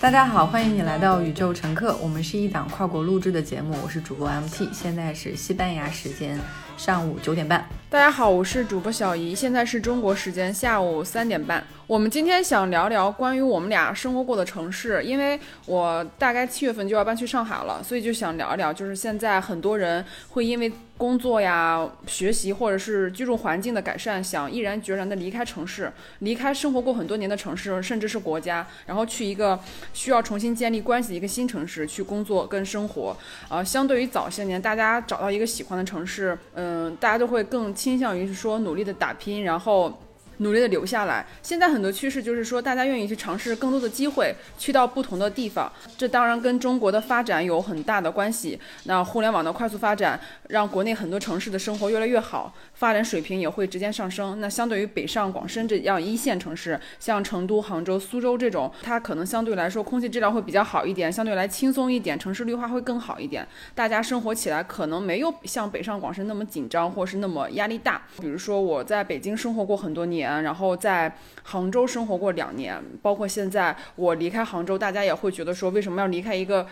大家好，欢迎你来到宇宙乘客。我们是一档跨国录制的节目，我是主播 MT，现在是西班牙时间上午九点半。大家好，我是主播小姨，现在是中国时间下午三点半。我们今天想聊聊关于我们俩生活过的城市，因为我大概七月份就要搬去上海了，所以就想聊一聊，就是现在很多人会因为工作呀、学习或者是居住环境的改善，想毅然决然的离开城市，离开生活过很多年的城市，甚至是国家，然后去一个需要重新建立关系的一个新城市去工作跟生活。啊，相对于早些年，大家找到一个喜欢的城市，嗯，大家都会更倾向于是说努力的打拼，然后。努力的留下来。现在很多趋势就是说，大家愿意去尝试更多的机会，去到不同的地方。这当然跟中国的发展有很大的关系。那互联网的快速发展，让国内很多城市的生活越来越好，发展水平也会直接上升。那相对于北上广深这样一线城市，像成都、杭州、苏州这种，它可能相对来说空气质量会比较好一点，相对来轻松一点，城市绿化会更好一点。大家生活起来可能没有像北上广深那么紧张，或是那么压力大。比如说我在北京生活过很多年。然后在杭州生活过两年，包括现在我离开杭州，大家也会觉得说，为什么要离开一个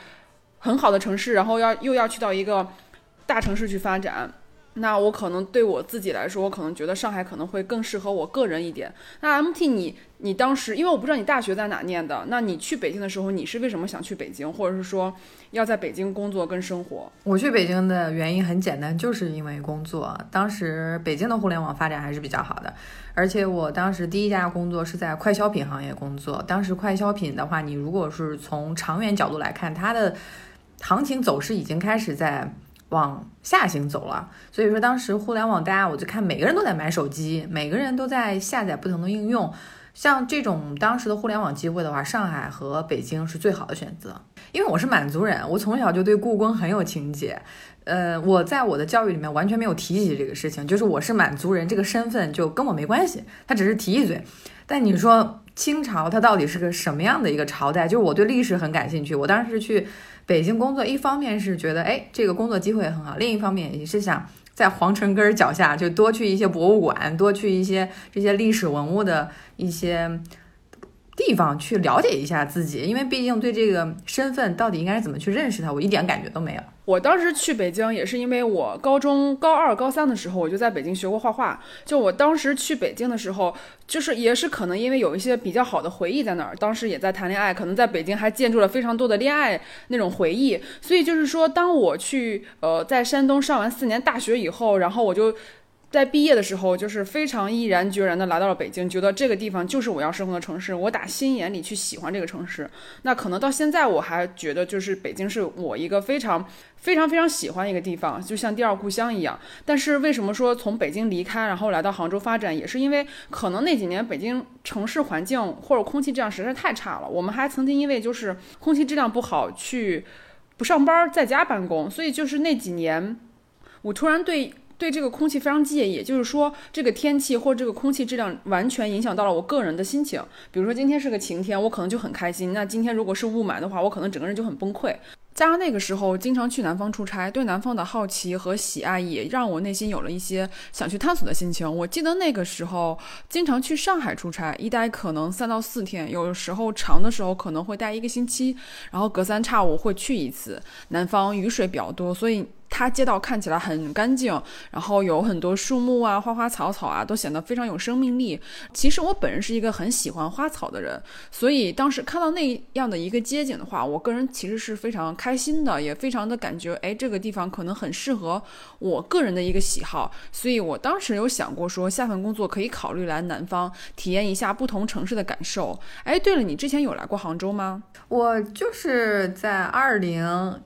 很好的城市，然后要又要去到一个大城市去发展？那我可能对我自己来说，我可能觉得上海可能会更适合我个人一点。那 MT 你你当时，因为我不知道你大学在哪念的，那你去北京的时候，你是为什么想去北京，或者是说要在北京工作跟生活？我去北京的原因很简单，就是因为工作。当时北京的互联网发展还是比较好的，而且我当时第一家工作是在快消品行业工作。当时快消品的话，你如果是从长远角度来看，它的行情走势已经开始在。往下行走了，所以说当时互联网大家，我就看每个人都在买手机，每个人都在下载不同的应用。像这种当时的互联网机会的话，上海和北京是最好的选择。因为我是满族人，我从小就对故宫很有情结。呃，我在我的教育里面完全没有提起这个事情，就是我是满族人这个身份就跟我没关系，他只是提一嘴。但你说清朝它到底是个什么样的一个朝代？就是我对历史很感兴趣，我当时去。北京工作，一方面是觉得哎，这个工作机会很好；另一方面也是想在皇城根儿脚下，就多去一些博物馆，多去一些这些历史文物的一些。地方去了解一下自己，因为毕竟对这个身份到底应该是怎么去认识它，我一点感觉都没有。我当时去北京也是因为我高中高二、高三的时候我就在北京学过画画。就我当时去北京的时候，就是也是可能因为有一些比较好的回忆在那儿，当时也在谈恋爱，可能在北京还建筑了非常多的恋爱那种回忆。所以就是说，当我去呃在山东上完四年大学以后，然后我就。在毕业的时候，就是非常毅然决然的来到了北京，觉得这个地方就是我要生活的城市。我打心眼里去喜欢这个城市。那可能到现在我还觉得，就是北京是我一个非常非常非常喜欢一个地方，就像第二故乡一样。但是为什么说从北京离开，然后来到杭州发展，也是因为可能那几年北京城市环境或者空气质量实在太差了。我们还曾经因为就是空气质量不好去不上班，在家办公。所以就是那几年，我突然对。对这个空气非常介意，就是说这个天气或这个空气质量完全影响到了我个人的心情。比如说今天是个晴天，我可能就很开心；那今天如果是雾霾的话，我可能整个人就很崩溃。加上那个时候经常去南方出差，对南方的好奇和喜爱也让我内心有了一些想去探索的心情。我记得那个时候经常去上海出差，一待可能三到四天，有时候长的时候可能会待一个星期，然后隔三差五会去一次。南方雨水比较多，所以。它街道看起来很干净，然后有很多树木啊、花花草草啊，都显得非常有生命力。其实我本人是一个很喜欢花草的人，所以当时看到那样的一个街景的话，我个人其实是非常开心的，也非常的感觉，哎，这个地方可能很适合我个人的一个喜好。所以我当时有想过说，下份工作可以考虑来南方体验一下不同城市的感受。哎，对了，你之前有来过杭州吗？我就是在二零。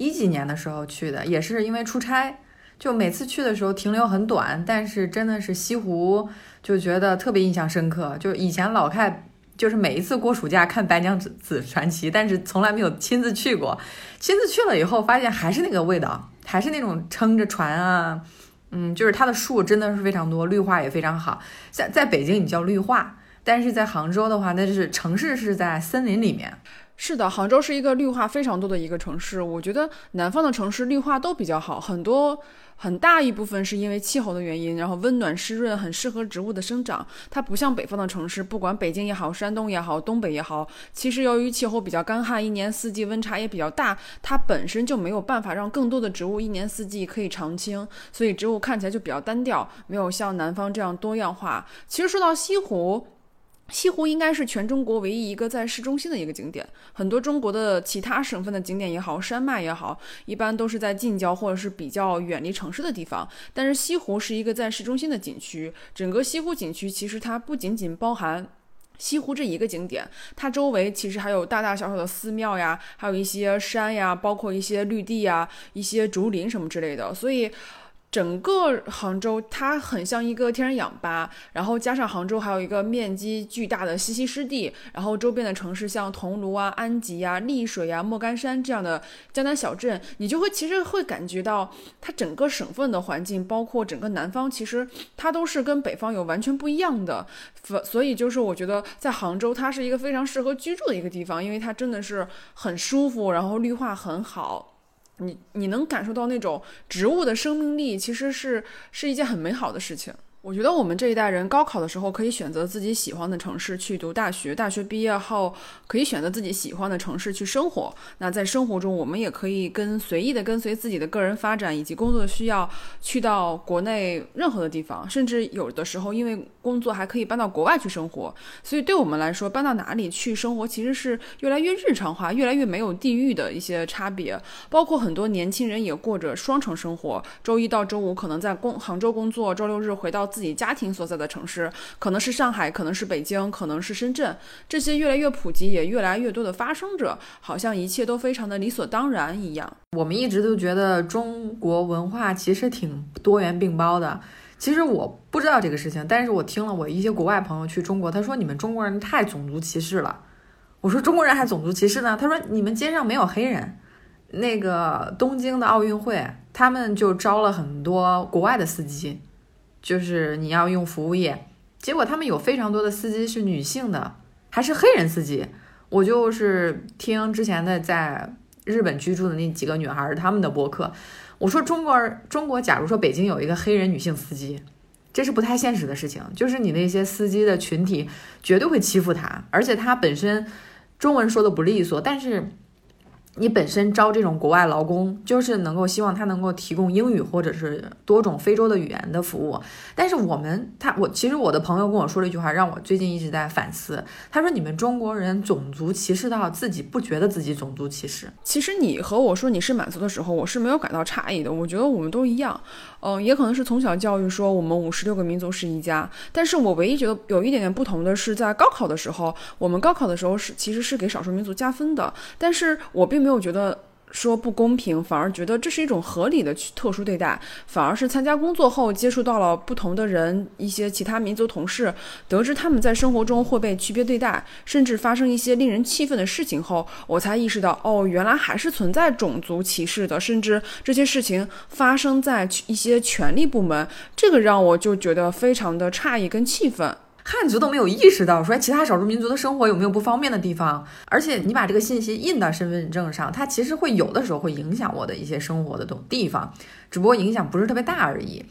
一几年的时候去的，也是因为出差，就每次去的时候停留很短，但是真的是西湖就觉得特别印象深刻。就以前老看，就是每一次过暑假看《白娘子子传奇》，但是从来没有亲自去过。亲自去了以后，发现还是那个味道，还是那种撑着船啊，嗯，就是它的树真的是非常多，绿化也非常好。在在北京你叫绿化，但是在杭州的话，那就是城市是在森林里面。是的，杭州是一个绿化非常多的一个城市。我觉得南方的城市绿化都比较好，很多很大一部分是因为气候的原因，然后温暖湿润，很适合植物的生长。它不像北方的城市，不管北京也好，山东也好，东北也好，其实由于气候比较干旱，一年四季温差也比较大，它本身就没有办法让更多的植物一年四季可以常青，所以植物看起来就比较单调，没有像南方这样多样化。其实说到西湖。西湖应该是全中国唯一一个在市中心的一个景点。很多中国的其他省份的景点也好，山脉也好，一般都是在近郊或者是比较远离城市的地方。但是西湖是一个在市中心的景区。整个西湖景区其实它不仅仅包含西湖这一个景点，它周围其实还有大大小小的寺庙呀，还有一些山呀，包括一些绿地呀、一些竹林什么之类的。所以。整个杭州它很像一个天然氧吧，然后加上杭州还有一个面积巨大的西溪湿地，然后周边的城市像桐庐啊、安吉啊、丽水啊、莫干山这样的江南小镇，你就会其实会感觉到它整个省份的环境，包括整个南方，其实它都是跟北方有完全不一样的。所所以就是我觉得在杭州它是一个非常适合居住的一个地方，因为它真的是很舒服，然后绿化很好。你你能感受到那种植物的生命力，其实是是一件很美好的事情。我觉得我们这一代人高考的时候可以选择自己喜欢的城市去读大学，大学毕业后可以选择自己喜欢的城市去生活。那在生活中，我们也可以跟随意的跟随自己的个人发展以及工作需要，去到国内任何的地方，甚至有的时候因为工作还可以搬到国外去生活。所以对我们来说，搬到哪里去生活其实是越来越日常化，越来越没有地域的一些差别。包括很多年轻人也过着双城生活，周一到周五可能在工杭州工作，周六日回到。自己家庭所在的城市，可能是上海，可能是北京，可能是深圳，这些越来越普及，也越来越多的发生着，好像一切都非常的理所当然一样。我们一直都觉得中国文化其实挺多元并包的。其实我不知道这个事情，但是我听了我一些国外朋友去中国，他说你们中国人太种族歧视了。我说中国人还种族歧视呢？他说你们街上没有黑人。那个东京的奥运会，他们就招了很多国外的司机。就是你要用服务业，结果他们有非常多的司机是女性的，还是黑人司机。我就是听之前的在日本居住的那几个女孩他们的博客，我说中国中国，假如说北京有一个黑人女性司机，这是不太现实的事情。就是你那些司机的群体绝对会欺负她，而且她本身中文说的不利索，但是。你本身招这种国外劳工，就是能够希望他能够提供英语或者是多种非洲的语言的服务。但是我们他我其实我的朋友跟我说了一句话，让我最近一直在反思。他说：“你们中国人种族歧视到自己不觉得自己种族歧视。”其实你和我说你是满族的时候，我是没有感到诧异的。我觉得我们都一样。嗯，也可能是从小教育说我们五十六个民族是一家。但是我唯一觉得有一点点不同的是，在高考的时候，我们高考的时候是其实是给少数民族加分的。但是我并没有觉得。说不公平，反而觉得这是一种合理的特殊对待。反而是参加工作后，接触到了不同的人，一些其他民族同事，得知他们在生活中会被区别对待，甚至发生一些令人气愤的事情后，我才意识到，哦，原来还是存在种族歧视的，甚至这些事情发生在一些权力部门，这个让我就觉得非常的诧异跟气愤。汉族都没有意识到，说其他少数民族的生活有没有不方便的地方，而且你把这个信息印到身份证上，它其实会有的时候会影响我的一些生活的东地方，只不过影响不是特别大而已。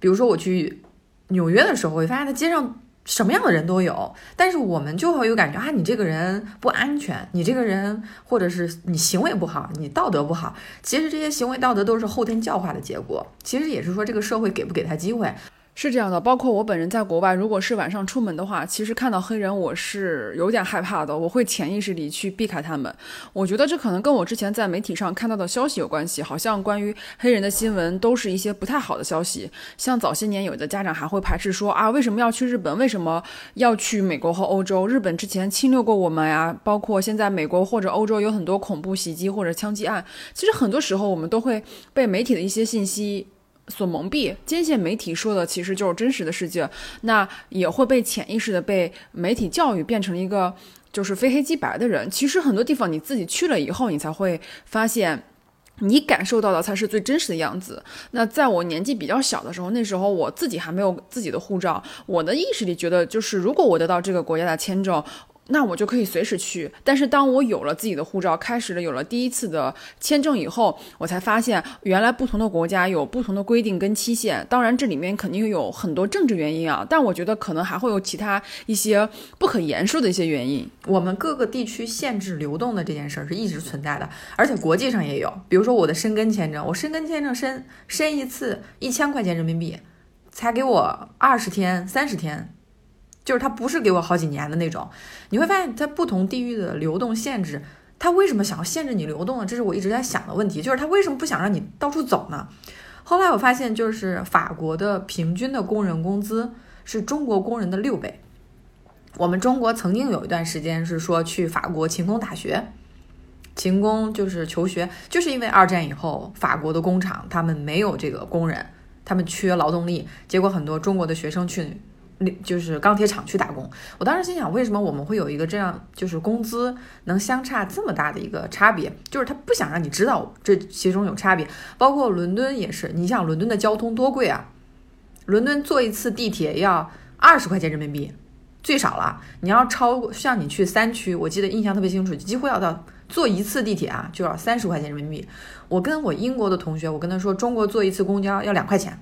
比如说我去纽约的时候，会发现它街上什么样的人都有，但是我们就会有感觉啊，你这个人不安全，你这个人或者是你行为不好，你道德不好。其实这些行为道德都是后天教化的结果，其实也是说这个社会给不给他机会。是这样的，包括我本人在国外，如果是晚上出门的话，其实看到黑人我是有点害怕的，我会潜意识里去避开他们。我觉得这可能跟我之前在媒体上看到的消息有关系，好像关于黑人的新闻都是一些不太好的消息。像早些年有的家长还会排斥说啊，为什么要去日本？为什么要去美国和欧洲？日本之前侵略过我们呀，包括现在美国或者欧洲有很多恐怖袭击或者枪击案。其实很多时候我们都会被媒体的一些信息。所蒙蔽，坚信媒体说的其实就是真实的世界，那也会被潜意识的被媒体教育变成一个就是非黑即白的人。其实很多地方你自己去了以后，你才会发现，你感受到的才是最真实的样子。那在我年纪比较小的时候，那时候我自己还没有自己的护照，我的意识里觉得，就是如果我得到这个国家的签证。那我就可以随时去。但是当我有了自己的护照，开始了有了第一次的签证以后，我才发现原来不同的国家有不同的规定跟期限。当然这里面肯定有很多政治原因啊，但我觉得可能还会有其他一些不可言说的一些原因。我们各个地区限制流动的这件事儿是一直存在的，而且国际上也有。比如说我的申根签证，我申根签证申申一次一千块钱人民币，才给我二十天、三十天。就是他不是给我好几年的那种，你会发现在不同地域的流动限制，他为什么想要限制你流动呢？这是我一直在想的问题，就是他为什么不想让你到处走呢？后来我发现，就是法国的平均的工人工资是中国工人的六倍。我们中国曾经有一段时间是说去法国勤工打学，勤工就是求学，就是因为二战以后法国的工厂他们没有这个工人，他们缺劳动力，结果很多中国的学生去。就是钢铁厂去打工，我当时心想，为什么我们会有一个这样，就是工资能相差这么大的一个差别？就是他不想让你知道这其中有差别。包括伦敦也是，你想伦敦的交通多贵啊？伦敦坐一次地铁要二十块钱人民币，最少了。你要超过像你去三区，我记得印象特别清楚，几乎要到坐一次地铁啊就要三十块钱人民币。我跟我英国的同学，我跟他说，中国坐一次公交要两块钱。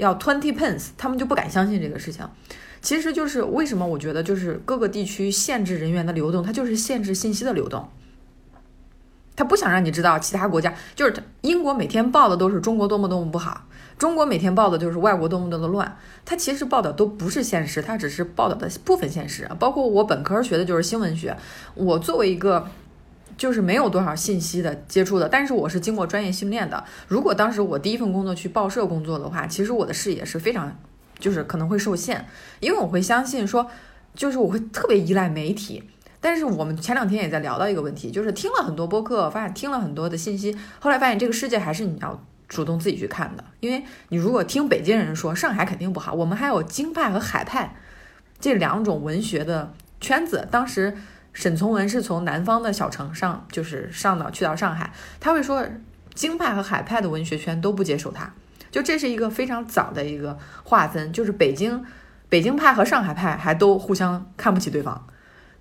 要 twenty pence，他们就不敢相信这个事情。其实就是为什么我觉得就是各个地区限制人员的流动，它就是限制信息的流动。他不想让你知道其他国家，就是英国每天报的都是中国多么多么不好，中国每天报的就是外国多么多么乱。他其实报道都不是现实，他只是报道的部分现实。包括我本科学的就是新闻学，我作为一个。就是没有多少信息的接触的，但是我是经过专业训练的。如果当时我第一份工作去报社工作的话，其实我的视野是非常，就是可能会受限，因为我会相信说，就是我会特别依赖媒体。但是我们前两天也在聊到一个问题，就是听了很多播客，发现听了很多的信息，后来发现这个世界还是你要主动自己去看的。因为你如果听北京人说上海肯定不好，我们还有京派和海派这两种文学的圈子，当时。沈从文是从南方的小城上，就是上到去到上海，他会说京派和海派的文学圈都不接受他，就这是一个非常早的一个划分，就是北京北京派和上海派还都互相看不起对方，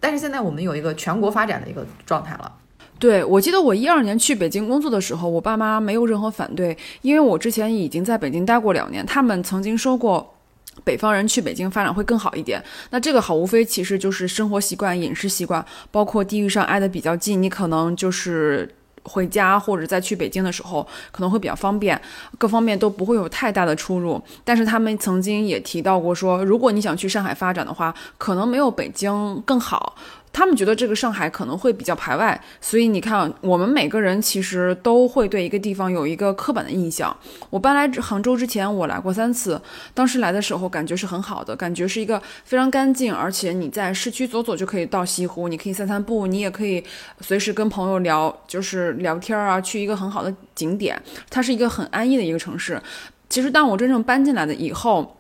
但是现在我们有一个全国发展的一个状态了。对我记得我一二年去北京工作的时候，我爸妈没有任何反对，因为我之前已经在北京待过两年，他们曾经说过。北方人去北京发展会更好一点，那这个好无非其实就是生活习惯、饮食习惯，包括地域上挨得比较近，你可能就是回家或者再去北京的时候可能会比较方便，各方面都不会有太大的出入。但是他们曾经也提到过说，如果你想去上海发展的话，可能没有北京更好。他们觉得这个上海可能会比较排外，所以你看，我们每个人其实都会对一个地方有一个刻板的印象。我搬来杭州之前，我来过三次，当时来的时候感觉是很好的，感觉是一个非常干净，而且你在市区走走就可以到西湖，你可以散散步，你也可以随时跟朋友聊，就是聊天啊，去一个很好的景点。它是一个很安逸的一个城市。其实当我真正搬进来的以后。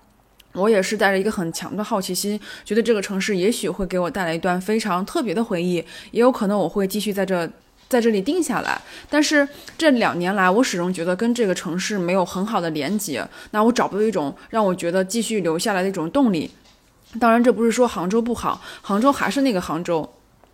我也是带着一个很强的好奇心，觉得这个城市也许会给我带来一段非常特别的回忆，也有可能我会继续在这在这里定下来。但是这两年来，我始终觉得跟这个城市没有很好的连接，那我找不到一种让我觉得继续留下来的一种动力。当然，这不是说杭州不好，杭州还是那个杭州。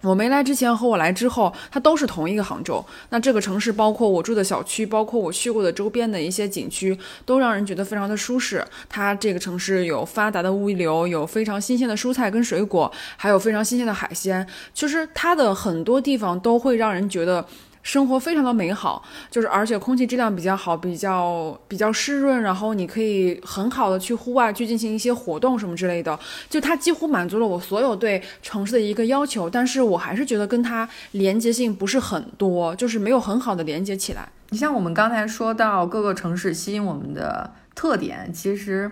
我没来之前和我来之后，它都是同一个杭州。那这个城市，包括我住的小区，包括我去过的周边的一些景区，都让人觉得非常的舒适。它这个城市有发达的物流，有非常新鲜的蔬菜跟水果，还有非常新鲜的海鲜。其实它的很多地方都会让人觉得。生活非常的美好，就是而且空气质量比较好，比较比较湿润，然后你可以很好的去户外去进行一些活动什么之类的，就它几乎满足了我所有对城市的一个要求，但是我还是觉得跟它连接性不是很多，就是没有很好的连接起来。你像我们刚才说到各个城市吸引我们的特点，其实。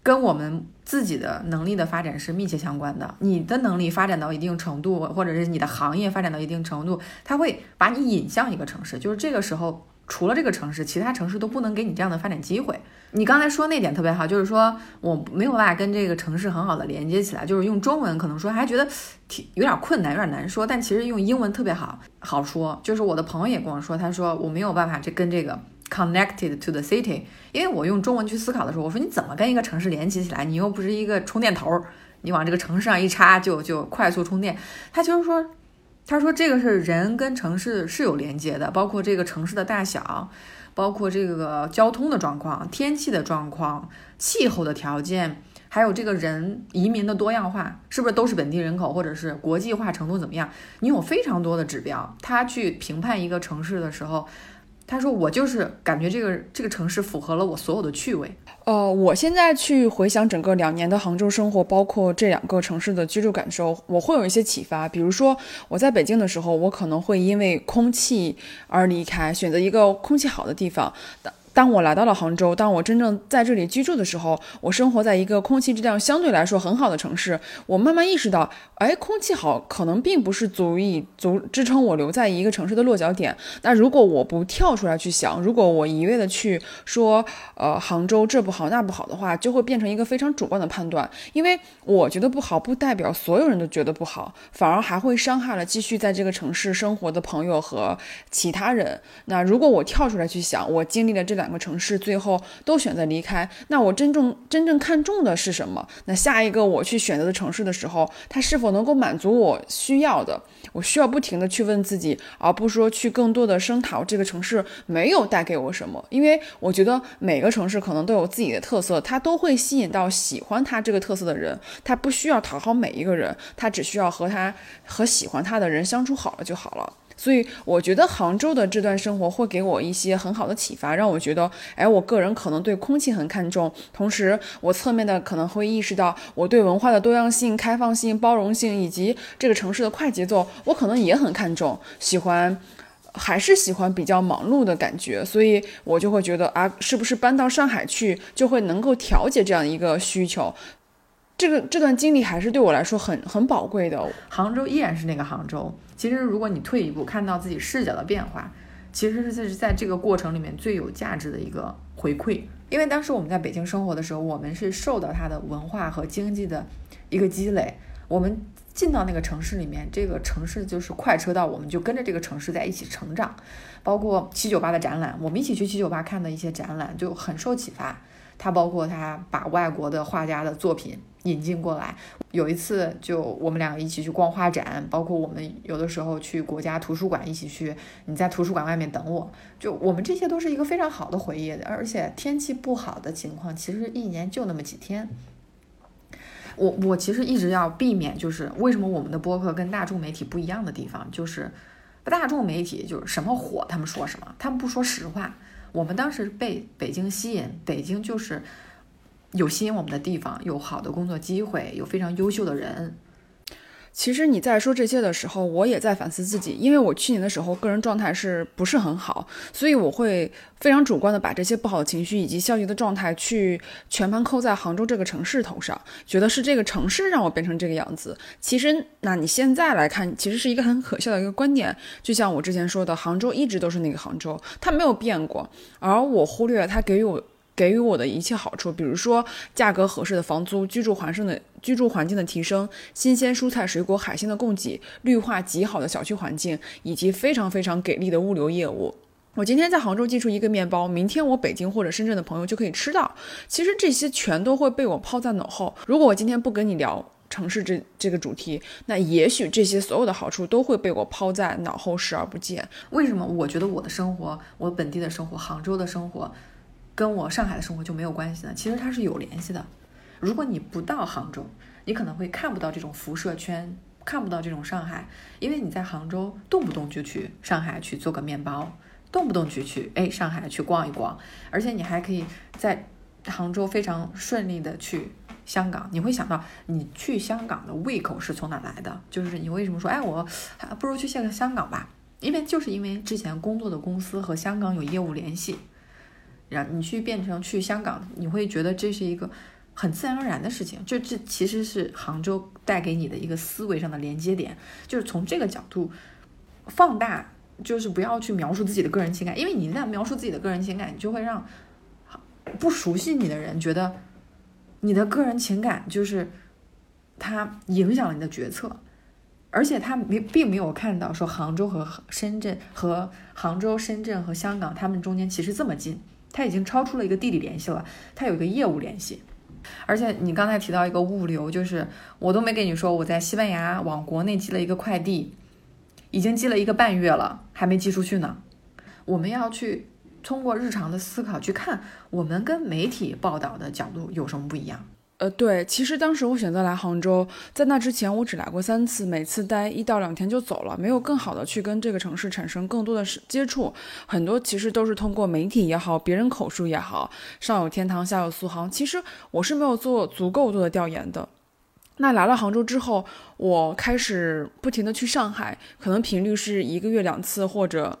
跟我们自己的能力的发展是密切相关的。你的能力发展到一定程度，或者是你的行业发展到一定程度，它会把你引向一个城市。就是这个时候，除了这个城市，其他城市都不能给你这样的发展机会。你刚才说那点特别好，就是说我没有办法跟这个城市很好的连接起来。就是用中文可能说还觉得挺有点困难，有点难说，但其实用英文特别好好说。就是我的朋友也跟我说，他说我没有办法这跟这个。Connected to the city，因为我用中文去思考的时候，我说你怎么跟一个城市连接起来？你又不是一个充电头儿，你往这个城市上一插就就快速充电。他就是说，他说这个是人跟城市是有连接的，包括这个城市的大小，包括这个交通的状况、天气的状况、气候的条件。还有这个人移民的多样化，是不是都是本地人口，或者是国际化程度怎么样？你有非常多的指标，他去评判一个城市的时候，他说我就是感觉这个这个城市符合了我所有的趣味。呃，我现在去回想整个两年的杭州生活，包括这两个城市的居住感受，我会有一些启发。比如说我在北京的时候，我可能会因为空气而离开，选择一个空气好的地方。当我来到了杭州，当我真正在这里居住的时候，我生活在一个空气质量相对来说很好的城市。我慢慢意识到，哎，空气好可能并不是足以足支撑我留在一个城市的落脚点。那如果我不跳出来去想，如果我一味的去说，呃，杭州这不好那不好的话，就会变成一个非常主观的判断。因为我觉得不好，不代表所有人都觉得不好，反而还会伤害了继续在这个城市生活的朋友和其他人。那如果我跳出来去想，我经历了这两。两个城市最后都选择离开，那我真正真正看重的是什么？那下一个我去选择的城市的时候，它是否能够满足我需要的？我需要不停的去问自己，而不是说去更多的声讨这个城市没有带给我什么。因为我觉得每个城市可能都有自己的特色，它都会吸引到喜欢它这个特色的人。它不需要讨好每一个人，它只需要和他和喜欢他的人相处好了就好了。所以我觉得杭州的这段生活会给我一些很好的启发，让我觉得，哎，我个人可能对空气很看重，同时我侧面的可能会意识到，我对文化的多样性、开放性、包容性以及这个城市的快节奏，我可能也很看重，喜欢，还是喜欢比较忙碌的感觉，所以我就会觉得啊，是不是搬到上海去就会能够调节这样一个需求？这个这段经历还是对我来说很很宝贵的。杭州依然是那个杭州。其实，如果你退一步看到自己视角的变化，其实是是在这个过程里面最有价值的一个回馈。因为当时我们在北京生活的时候，我们是受到它的文化和经济的一个积累。我们进到那个城市里面，这个城市就是快车道，我们就跟着这个城市在一起成长。包括七九八的展览，我们一起去七九八看的一些展览，就很受启发。他包括他把外国的画家的作品。引进过来，有一次就我们两个一起去逛画展，包括我们有的时候去国家图书馆一起去，你在图书馆外面等我，就我们这些都是一个非常好的回忆的。而且天气不好的情况，其实一年就那么几天。我我其实一直要避免，就是为什么我们的播客跟大众媒体不一样的地方，就是大众媒体就是什么火他们说什么，他们不说实话。我们当时被北京吸引，北京就是。有吸引我们的地方，有好的工作机会，有非常优秀的人。其实你在说这些的时候，我也在反思自己，因为我去年的时候个人状态是不是很好，所以我会非常主观的把这些不好的情绪以及消极的状态去全盘扣在杭州这个城市头上，觉得是这个城市让我变成这个样子。其实，那你现在来看，其实是一个很可笑的一个观点。就像我之前说的，杭州一直都是那个杭州，它没有变过，而我忽略了它给予我。给予我的一切好处，比如说价格合适的房租、居住环境的居住环境的提升、新鲜蔬菜、水果、海鲜的供给、绿化极好的小区环境，以及非常非常给力的物流业务。我今天在杭州寄出一个面包，明天我北京或者深圳的朋友就可以吃到。其实这些全都会被我抛在脑后。如果我今天不跟你聊城市这这个主题，那也许这些所有的好处都会被我抛在脑后视而不见。为什么？我觉得我的生活，我本地的生活，杭州的生活。跟我上海的生活就没有关系呢？其实它是有联系的。如果你不到杭州，你可能会看不到这种辐射圈，看不到这种上海，因为你在杭州动不动就去上海去做个面包，动不动就去哎上海去逛一逛，而且你还可以在杭州非常顺利的去香港。你会想到你去香港的胃口是从哪来的？就是你为什么说哎我还不如去下个香港吧？因为就是因为之前工作的公司和香港有业务联系。然你去变成去香港，你会觉得这是一个很自然而然的事情。就这其实是杭州带给你的一个思维上的连接点，就是从这个角度放大，就是不要去描述自己的个人情感，因为你一旦描述自己的个人情感，你就会让不熟悉你的人觉得你的个人情感就是它影响了你的决策，而且他没并没有看到说杭州和深圳和杭州、深圳和香港他们中间其实这么近。它已经超出了一个地理联系了，它有一个业务联系。而且你刚才提到一个物流，就是我都没跟你说，我在西班牙往国内寄了一个快递，已经寄了一个半月了，还没寄出去呢。我们要去通过日常的思考去看，我们跟媒体报道的角度有什么不一样？呃，对，其实当时我选择来杭州，在那之前我只来过三次，每次待一到两天就走了，没有更好的去跟这个城市产生更多的接触。很多其实都是通过媒体也好，别人口述也好，上有天堂，下有苏杭。其实我是没有做足够多的调研的。那来了杭州之后，我开始不停的去上海，可能频率是一个月两次或者。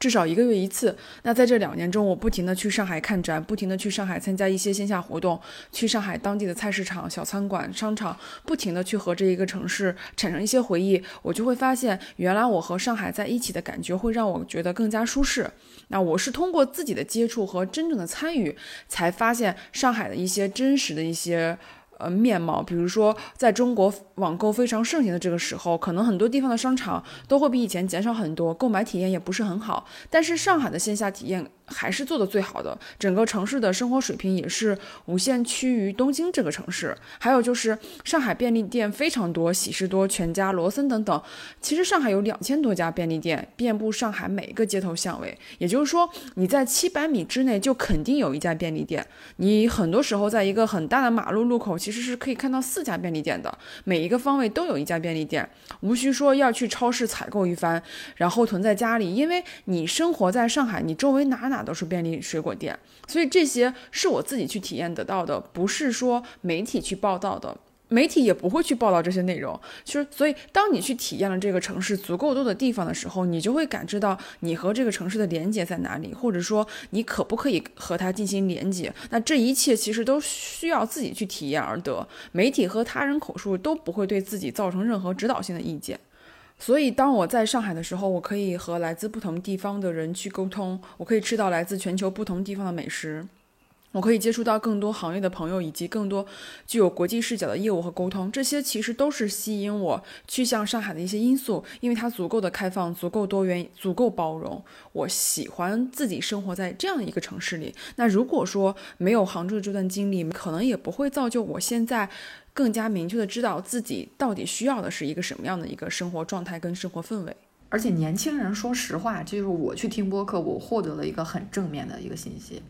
至少一个月一次。那在这两年中，我不停的去上海看展，不停的去上海参加一些线下活动，去上海当地的菜市场、小餐馆、商场，不停的去和这一个城市产生一些回忆。我就会发现，原来我和上海在一起的感觉会让我觉得更加舒适。那我是通过自己的接触和真正的参与，才发现上海的一些真实的一些。呃，面貌，比如说，在中国网购非常盛行的这个时候，可能很多地方的商场都会比以前减少很多，购买体验也不是很好。但是上海的线下体验。还是做的最好的，整个城市的生活水平也是无限趋于东京这个城市。还有就是上海便利店非常多，喜事多、全家、罗森等等。其实上海有两千多家便利店，遍布上海每一个街头巷尾。也就是说，你在七百米之内就肯定有一家便利店。你很多时候在一个很大的马路路口，其实是可以看到四家便利店的，每一个方位都有一家便利店，无需说要去超市采购一番，然后囤在家里，因为你生活在上海，你周围哪哪。都是便利水果店，所以这些是我自己去体验得到的，不是说媒体去报道的，媒体也不会去报道这些内容。其实，所以当你去体验了这个城市足够多的地方的时候，你就会感知到你和这个城市的连接在哪里，或者说你可不可以和它进行连接。那这一切其实都需要自己去体验而得，媒体和他人口述都不会对自己造成任何指导性的意见。所以，当我在上海的时候，我可以和来自不同地方的人去沟通，我可以吃到来自全球不同地方的美食，我可以接触到更多行业的朋友，以及更多具有国际视角的业务和沟通。这些其实都是吸引我去向上海的一些因素，因为它足够的开放、足够多元、足够包容。我喜欢自己生活在这样的一个城市里。那如果说没有杭州的这段经历，可能也不会造就我现在。更加明确的知道自己到底需要的是一个什么样的一个生活状态跟生活氛围，而且年轻人说实话，就是我去听播客，我获得了一个很正面的一个信息，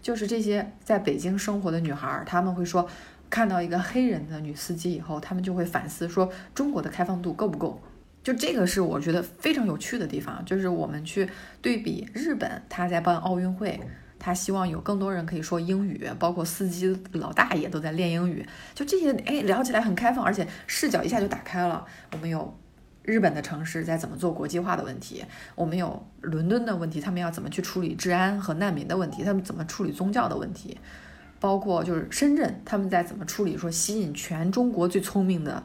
就是这些在北京生活的女孩，他们会说看到一个黑人的女司机以后，他们就会反思说中国的开放度够不够，就这个是我觉得非常有趣的地方，就是我们去对比日本，他在办奥运会。他希望有更多人可以说英语，包括司机老大爷都在练英语。就这些，哎，聊起来很开放，而且视角一下就打开了。我们有日本的城市在怎么做国际化的问题，我们有伦敦的问题，他们要怎么去处理治安和难民的问题，他们怎么处理宗教的问题，包括就是深圳，他们在怎么处理说吸引全中国最聪明的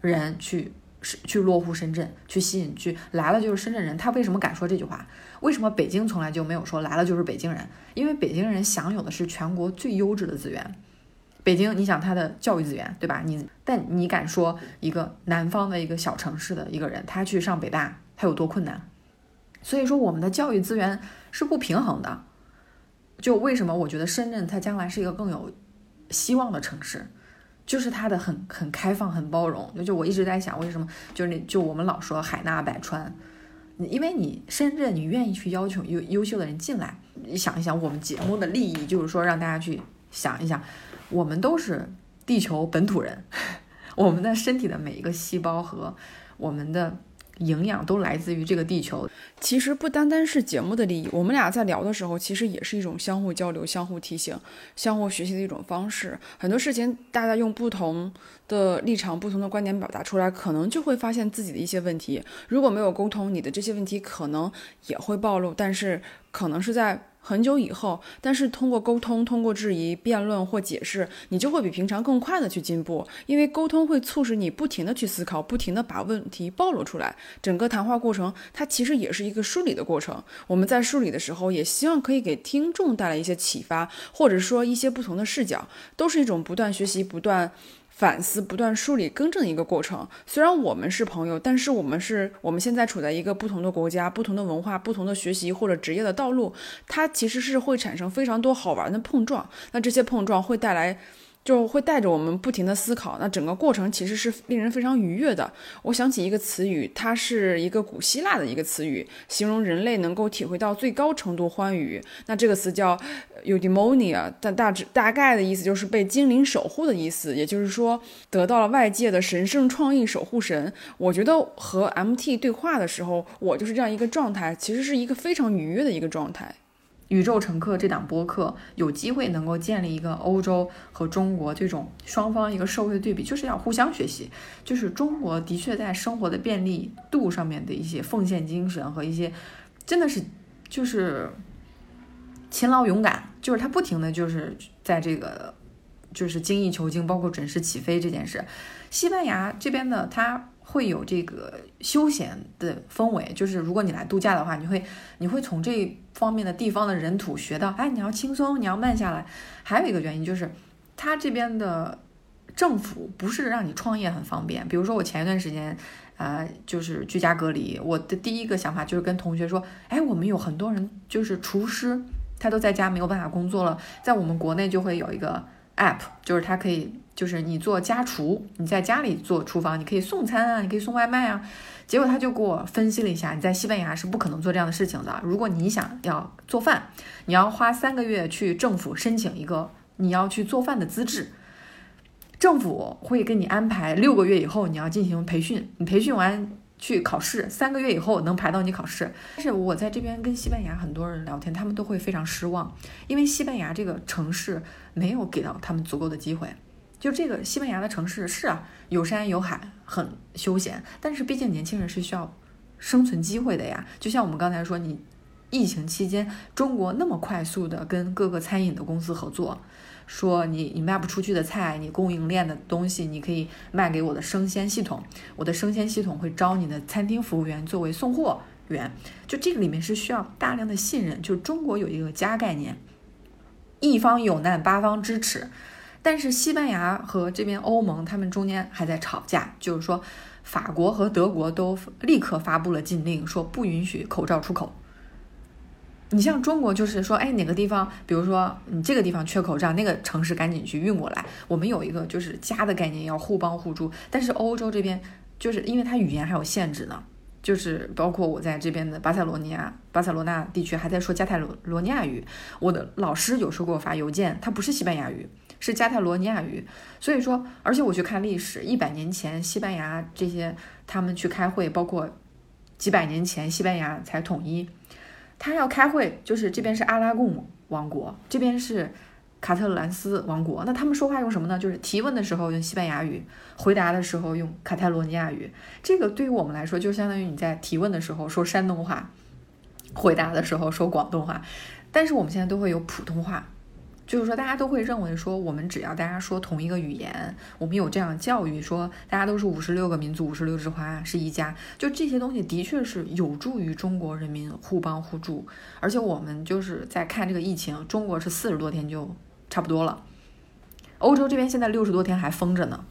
人去。是去落户深圳，去吸引去来了就是深圳人。他为什么敢说这句话？为什么北京从来就没有说来了就是北京人？因为北京人享有的是全国最优质的资源。北京，你想它的教育资源，对吧？你但你敢说一个南方的一个小城市的一个人，他去上北大，他有多困难？所以说，我们的教育资源是不平衡的。就为什么我觉得深圳它将来是一个更有希望的城市？就是他的很很开放，很包容。就就我一直在想，为什么就是那就我们老说海纳百川，因为你深圳你愿意去邀请优优秀的人进来。你想一想，我们节目的利益就是说让大家去想一想，我们都是地球本土人，我们的身体的每一个细胞和我们的。营养都来自于这个地球。其实不单单是节目的利益，我们俩在聊的时候，其实也是一种相互交流、相互提醒、相互学习的一种方式。很多事情，大家用不同的立场、不同的观点表达出来，可能就会发现自己的一些问题。如果没有沟通，你的这些问题可能也会暴露，但是可能是在。很久以后，但是通过沟通、通过质疑、辩论或解释，你就会比平常更快的去进步。因为沟通会促使你不停的去思考，不停的把问题暴露出来。整个谈话过程，它其实也是一个梳理的过程。我们在梳理的时候，也希望可以给听众带来一些启发，或者说一些不同的视角，都是一种不断学习、不断。反思、不断梳理、更正一个过程。虽然我们是朋友，但是我们是我们现在处在一个不同的国家、不同的文化、不同的学习或者职业的道路，它其实是会产生非常多好玩的碰撞。那这些碰撞会带来。就会带着我们不停的思考。那整个过程其实是令人非常愉悦的。我想起一个词语，它是一个古希腊的一个词语，形容人类能够体会到最高程度欢愉。那这个词叫 eudaimonia，但大致大概的意思就是被精灵守护的意思，也就是说得到了外界的神圣创意守护神。我觉得和 MT 对话的时候，我就是这样一个状态，其实是一个非常愉悦的一个状态。宇宙乘客这档播客有机会能够建立一个欧洲和中国这种双方一个社会的对比，就是要互相学习。就是中国的确在生活的便利度上面的一些奉献精神和一些真的是就是勤劳勇敢，就是他不停的就是在这个就是精益求精，包括准时起飞这件事。西班牙这边呢，他。会有这个休闲的氛围，就是如果你来度假的话，你会你会从这方面的地方的人土学到，哎，你要轻松，你要慢下来。还有一个原因就是，他这边的政府不是让你创业很方便。比如说我前一段时间，呃，就是居家隔离，我的第一个想法就是跟同学说，哎，我们有很多人就是厨师，他都在家没有办法工作了，在我们国内就会有一个 app，就是他可以。就是你做家厨，你在家里做厨房，你可以送餐啊，你可以送外卖啊。结果他就给我分析了一下，你在西班牙是不可能做这样的事情的。如果你想要做饭，你要花三个月去政府申请一个你要去做饭的资质，政府会给你安排六个月以后你要进行培训，你培训完去考试，三个月以后能排到你考试。但是我在这边跟西班牙很多人聊天，他们都会非常失望，因为西班牙这个城市没有给到他们足够的机会。就这个西班牙的城市是啊，有山有海，很休闲。但是毕竟年轻人是需要生存机会的呀。就像我们刚才说，你疫情期间，中国那么快速的跟各个餐饮的公司合作，说你你卖不出去的菜，你供应链的东西，你可以卖给我的生鲜系统，我的生鲜系统会招你的餐厅服务员作为送货员。就这个里面是需要大量的信任。就中国有一个家概念，一方有难八方支持。但是西班牙和这边欧盟，他们中间还在吵架，就是说，法国和德国都立刻发布了禁令，说不允许口罩出口。你像中国，就是说，哎，哪个地方，比如说你这个地方缺口罩，那个城市赶紧去运过来。我们有一个就是家的概念，要互帮互助。但是欧洲这边，就是因为它语言还有限制呢，就是包括我在这边的巴塞罗尼亚、巴塞罗那地区还在说加泰罗罗尼亚语。我的老师有时候给我发邮件，他不是西班牙语。是加泰罗尼亚语，所以说，而且我去看历史，一百年前西班牙这些他们去开会，包括几百年前西班牙才统一，他要开会，就是这边是阿拉贡王国，这边是卡特兰斯王国，那他们说话用什么呢？就是提问的时候用西班牙语，回答的时候用卡泰罗尼亚语。这个对于我们来说，就相当于你在提问的时候说山东话，回答的时候说广东话，但是我们现在都会有普通话。就是说，大家都会认为说，我们只要大家说同一个语言，我们有这样教育，说大家都是五十六个民族，五十六枝花是一家，就这些东西的确是有助于中国人民互帮互助。而且我们就是在看这个疫情，中国是四十多天就差不多了，欧洲这边现在六十多天还封着呢。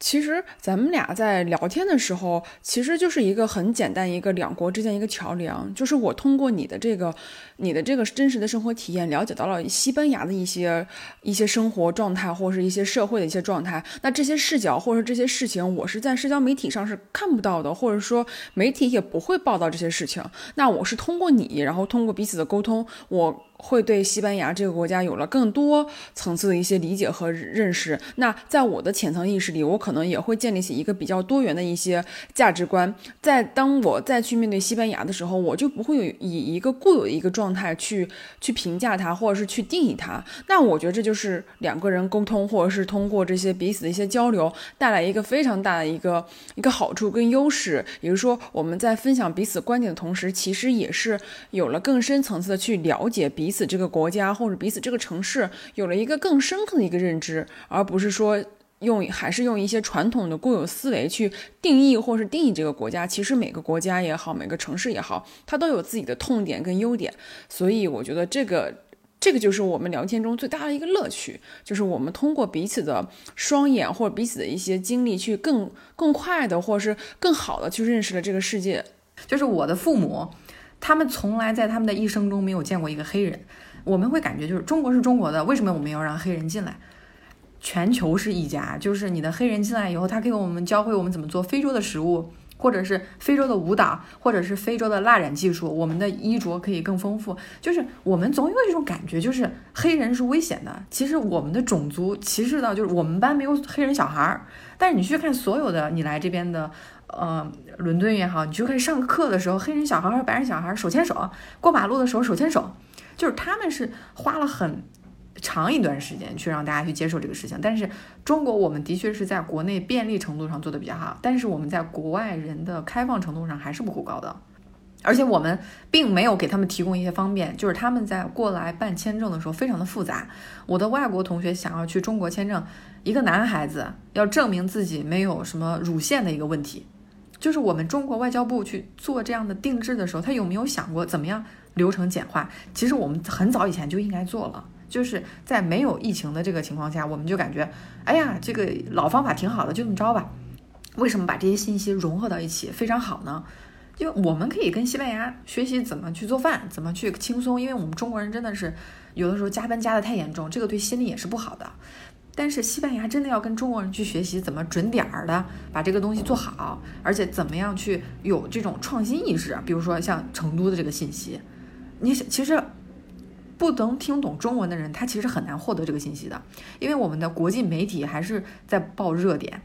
其实咱们俩在聊天的时候，其实就是一个很简单一个两国之间一个桥梁，就是我通过你的这个，你的这个真实的生活体验，了解到了西班牙的一些一些生活状态，或是一些社会的一些状态。那这些视角或者这些事情，我是在社交媒体上是看不到的，或者说媒体也不会报道这些事情。那我是通过你，然后通过彼此的沟通，我。会对西班牙这个国家有了更多层次的一些理解和认识。那在我的浅层意识里，我可能也会建立起一个比较多元的一些价值观。在当我再去面对西班牙的时候，我就不会有以一个固有的一个状态去去评价它，或者是去定义它。那我觉得这就是两个人沟通，或者是通过这些彼此的一些交流，带来一个非常大的一个一个好处跟优势。也就是说，我们在分享彼此观点的同时，其实也是有了更深层次的去了解彼。彼此这个国家或者彼此这个城市有了一个更深刻的一个认知，而不是说用还是用一些传统的固有思维去定义或是定义这个国家。其实每个国家也好，每个城市也好，它都有自己的痛点跟优点。所以我觉得这个这个就是我们聊天中最大的一个乐趣，就是我们通过彼此的双眼或者彼此的一些经历，去更更快的或是更好的去认识了这个世界。就是我的父母。他们从来在他们的一生中没有见过一个黑人，我们会感觉就是中国是中国的，为什么我们要让黑人进来？全球是一家，就是你的黑人进来以后，他给我们教会我们怎么做非洲的食物。或者是非洲的舞蹈，或者是非洲的蜡染技术，我们的衣着可以更丰富。就是我们总有一种感觉，就是黑人是危险的。其实我们的种族歧视到，就是我们班没有黑人小孩儿。但是你去看所有的你来这边的，呃，伦敦也好，你去看上课的时候，黑人小孩和白人小孩手牵手过马路的时候手牵手，就是他们是花了很。长一段时间去让大家去接受这个事情，但是中国我们的确是在国内便利程度上做的比较好，但是我们在国外人的开放程度上还是不够高的，而且我们并没有给他们提供一些方便，就是他们在过来办签证的时候非常的复杂。我的外国同学想要去中国签证，一个男孩子要证明自己没有什么乳腺的一个问题，就是我们中国外交部去做这样的定制的时候，他有没有想过怎么样流程简化？其实我们很早以前就应该做了。就是在没有疫情的这个情况下，我们就感觉，哎呀，这个老方法挺好的，就这么着吧。为什么把这些信息融合到一起非常好呢？就我们可以跟西班牙学习怎么去做饭，怎么去轻松，因为我们中国人真的是有的时候加班加的太严重，这个对心理也是不好的。但是西班牙真的要跟中国人去学习怎么准点儿的把这个东西做好，而且怎么样去有这种创新意识，比如说像成都的这个信息，你其实。不能听懂中文的人，他其实很难获得这个信息的，因为我们的国际媒体还是在报热点，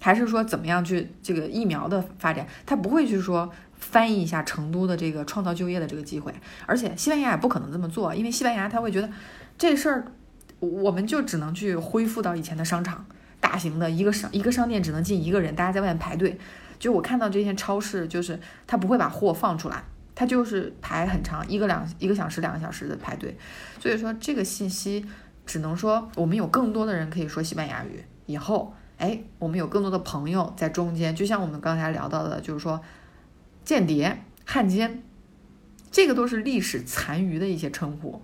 还是说怎么样去这个疫苗的发展，他不会去说翻译一下成都的这个创造就业的这个机会，而且西班牙也不可能这么做，因为西班牙他会觉得这事儿我们就只能去恢复到以前的商场，大型的一个商一个商店只能进一个人，大家在外面排队，就我看到这些超市，就是他不会把货放出来。它就是排很长，一个两一个小时、两个小时的排队，所以说这个信息只能说我们有更多的人可以说西班牙语。以后，哎，我们有更多的朋友在中间，就像我们刚才聊到的，就是说间谍、汉奸，这个都是历史残余的一些称呼。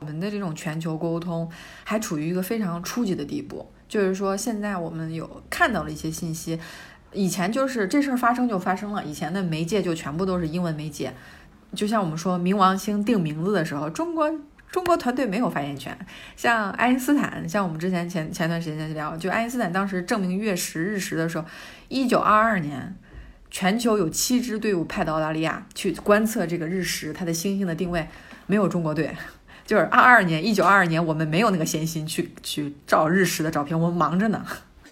我们的这种全球沟通还处于一个非常初级的地步，就是说现在我们有看到了一些信息。以前就是这事儿发生就发生了，以前的媒介就全部都是英文媒介，就像我们说冥王星定名字的时候，中国中国团队没有发言权。像爱因斯坦，像我们之前前前段时间聊，就爱因斯坦当时证明月食日食的时候，一九二二年，全球有七支队伍派到澳大利亚去观测这个日食，它的星星的定位，没有中国队。就是二二年，一九二二年，我们没有那个闲心去去照日食的照片，我们忙着呢。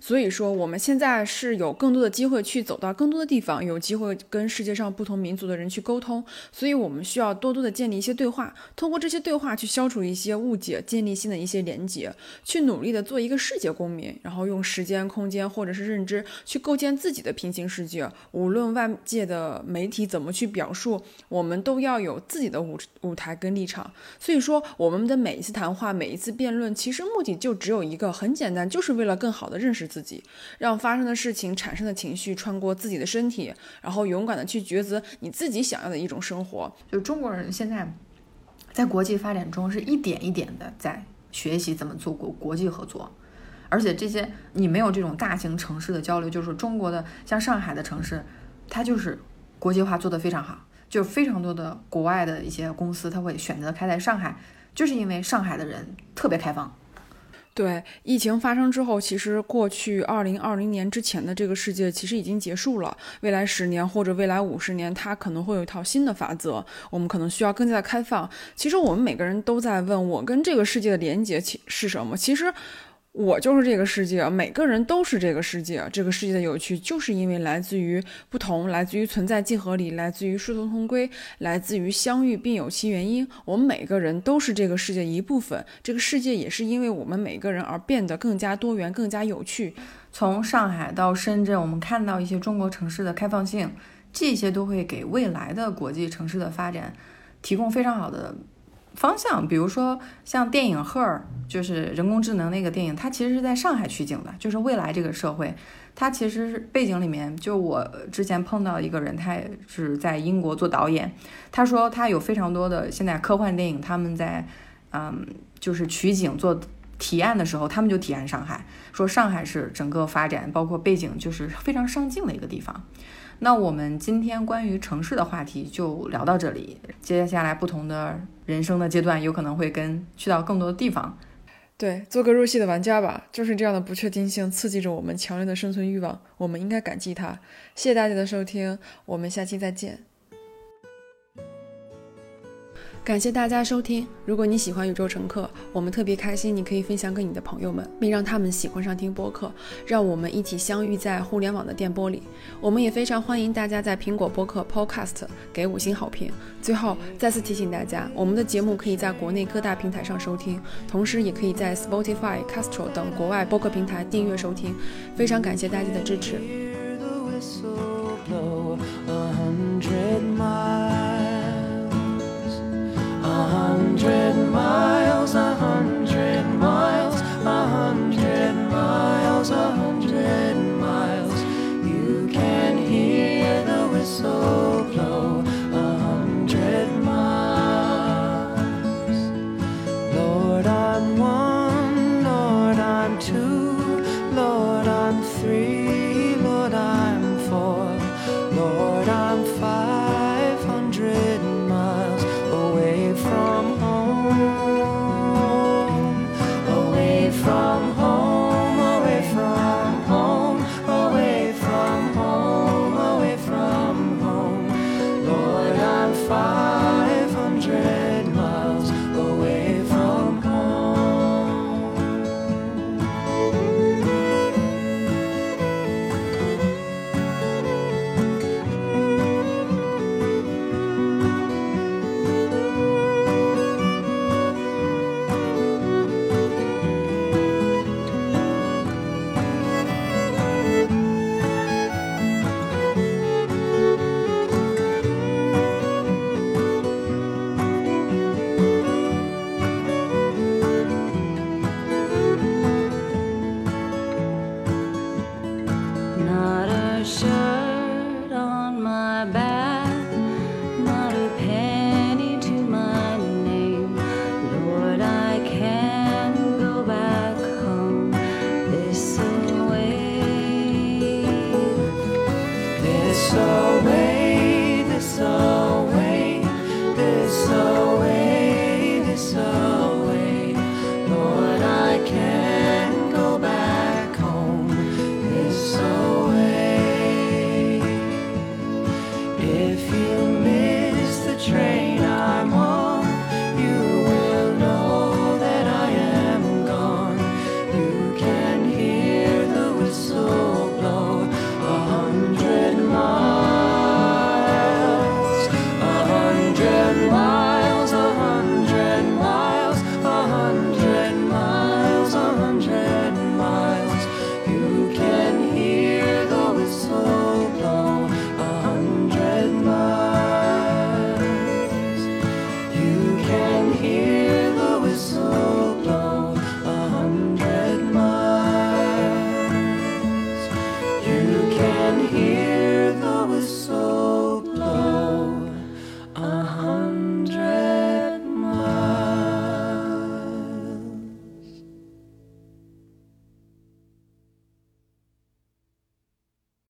所以说，我们现在是有更多的机会去走到更多的地方，有机会跟世界上不同民族的人去沟通。所以，我们需要多多的建立一些对话，通过这些对话去消除一些误解，建立新的一些连接，去努力的做一个世界公民，然后用时间、空间或者是认知去构建自己的平行世界。无论外界的媒体怎么去表述，我们都要有自己的舞舞台跟立场。所以说，我们的每一次谈话、每一次辩论，其实目的就只有一个，很简单，就是为了更好的认识。自己让发生的事情产生的情绪穿过自己的身体，然后勇敢的去抉择你自己想要的一种生活。就中国人现在在国际发展中是一点一点的在学习怎么做国国际合作，而且这些你没有这种大型城市的交流，就是中国的像上海的城市，它就是国际化做得非常好，就非常多的国外的一些公司，他会选择开在上海，就是因为上海的人特别开放。对疫情发生之后，其实过去二零二零年之前的这个世界其实已经结束了。未来十年或者未来五十年，它可能会有一套新的法则，我们可能需要更加的开放。其实我们每个人都在问我跟这个世界的连接其是什么？其实。我就是这个世界，每个人都是这个世界。这个世界的有趣，就是因为来自于不同，来自于存在即合理，来自于殊途同归，来自于相遇并有其原因。我们每个人都是这个世界一部分，这个世界也是因为我们每个人而变得更加多元、更加有趣。从上海到深圳，我们看到一些中国城市的开放性，这些都会给未来的国际城市的发展提供非常好的。方向，比如说像电影《赫尔》，就是人工智能那个电影，它其实是在上海取景的，就是未来这个社会，它其实背景里面，就我之前碰到一个人，他也是在英国做导演，他说他有非常多的现在科幻电影，他们在嗯，就是取景做提案的时候，他们就提案上海，说上海是整个发展包括背景就是非常上镜的一个地方。那我们今天关于城市的话题就聊到这里。接下来不同的人生的阶段，有可能会跟去到更多的地方。对，做个入戏的玩家吧，就是这样的不确定性刺激着我们强烈的生存欲望，我们应该感激它。谢谢大家的收听，我们下期再见。感谢大家收听。如果你喜欢宇宙乘客，我们特别开心，你可以分享给你的朋友们，并让他们喜欢上听播客，让我们一起相遇在互联网的电波里。我们也非常欢迎大家在苹果播客 Podcast 给五星好评。最后再次提醒大家，我们的节目可以在国内各大平台上收听，同时也可以在 Spotify、Castro 等国外播客平台订阅收听。非常感谢大家的支持。Hundred miles, a hundred miles, a hundred miles, a hundred miles. You can hear the whistle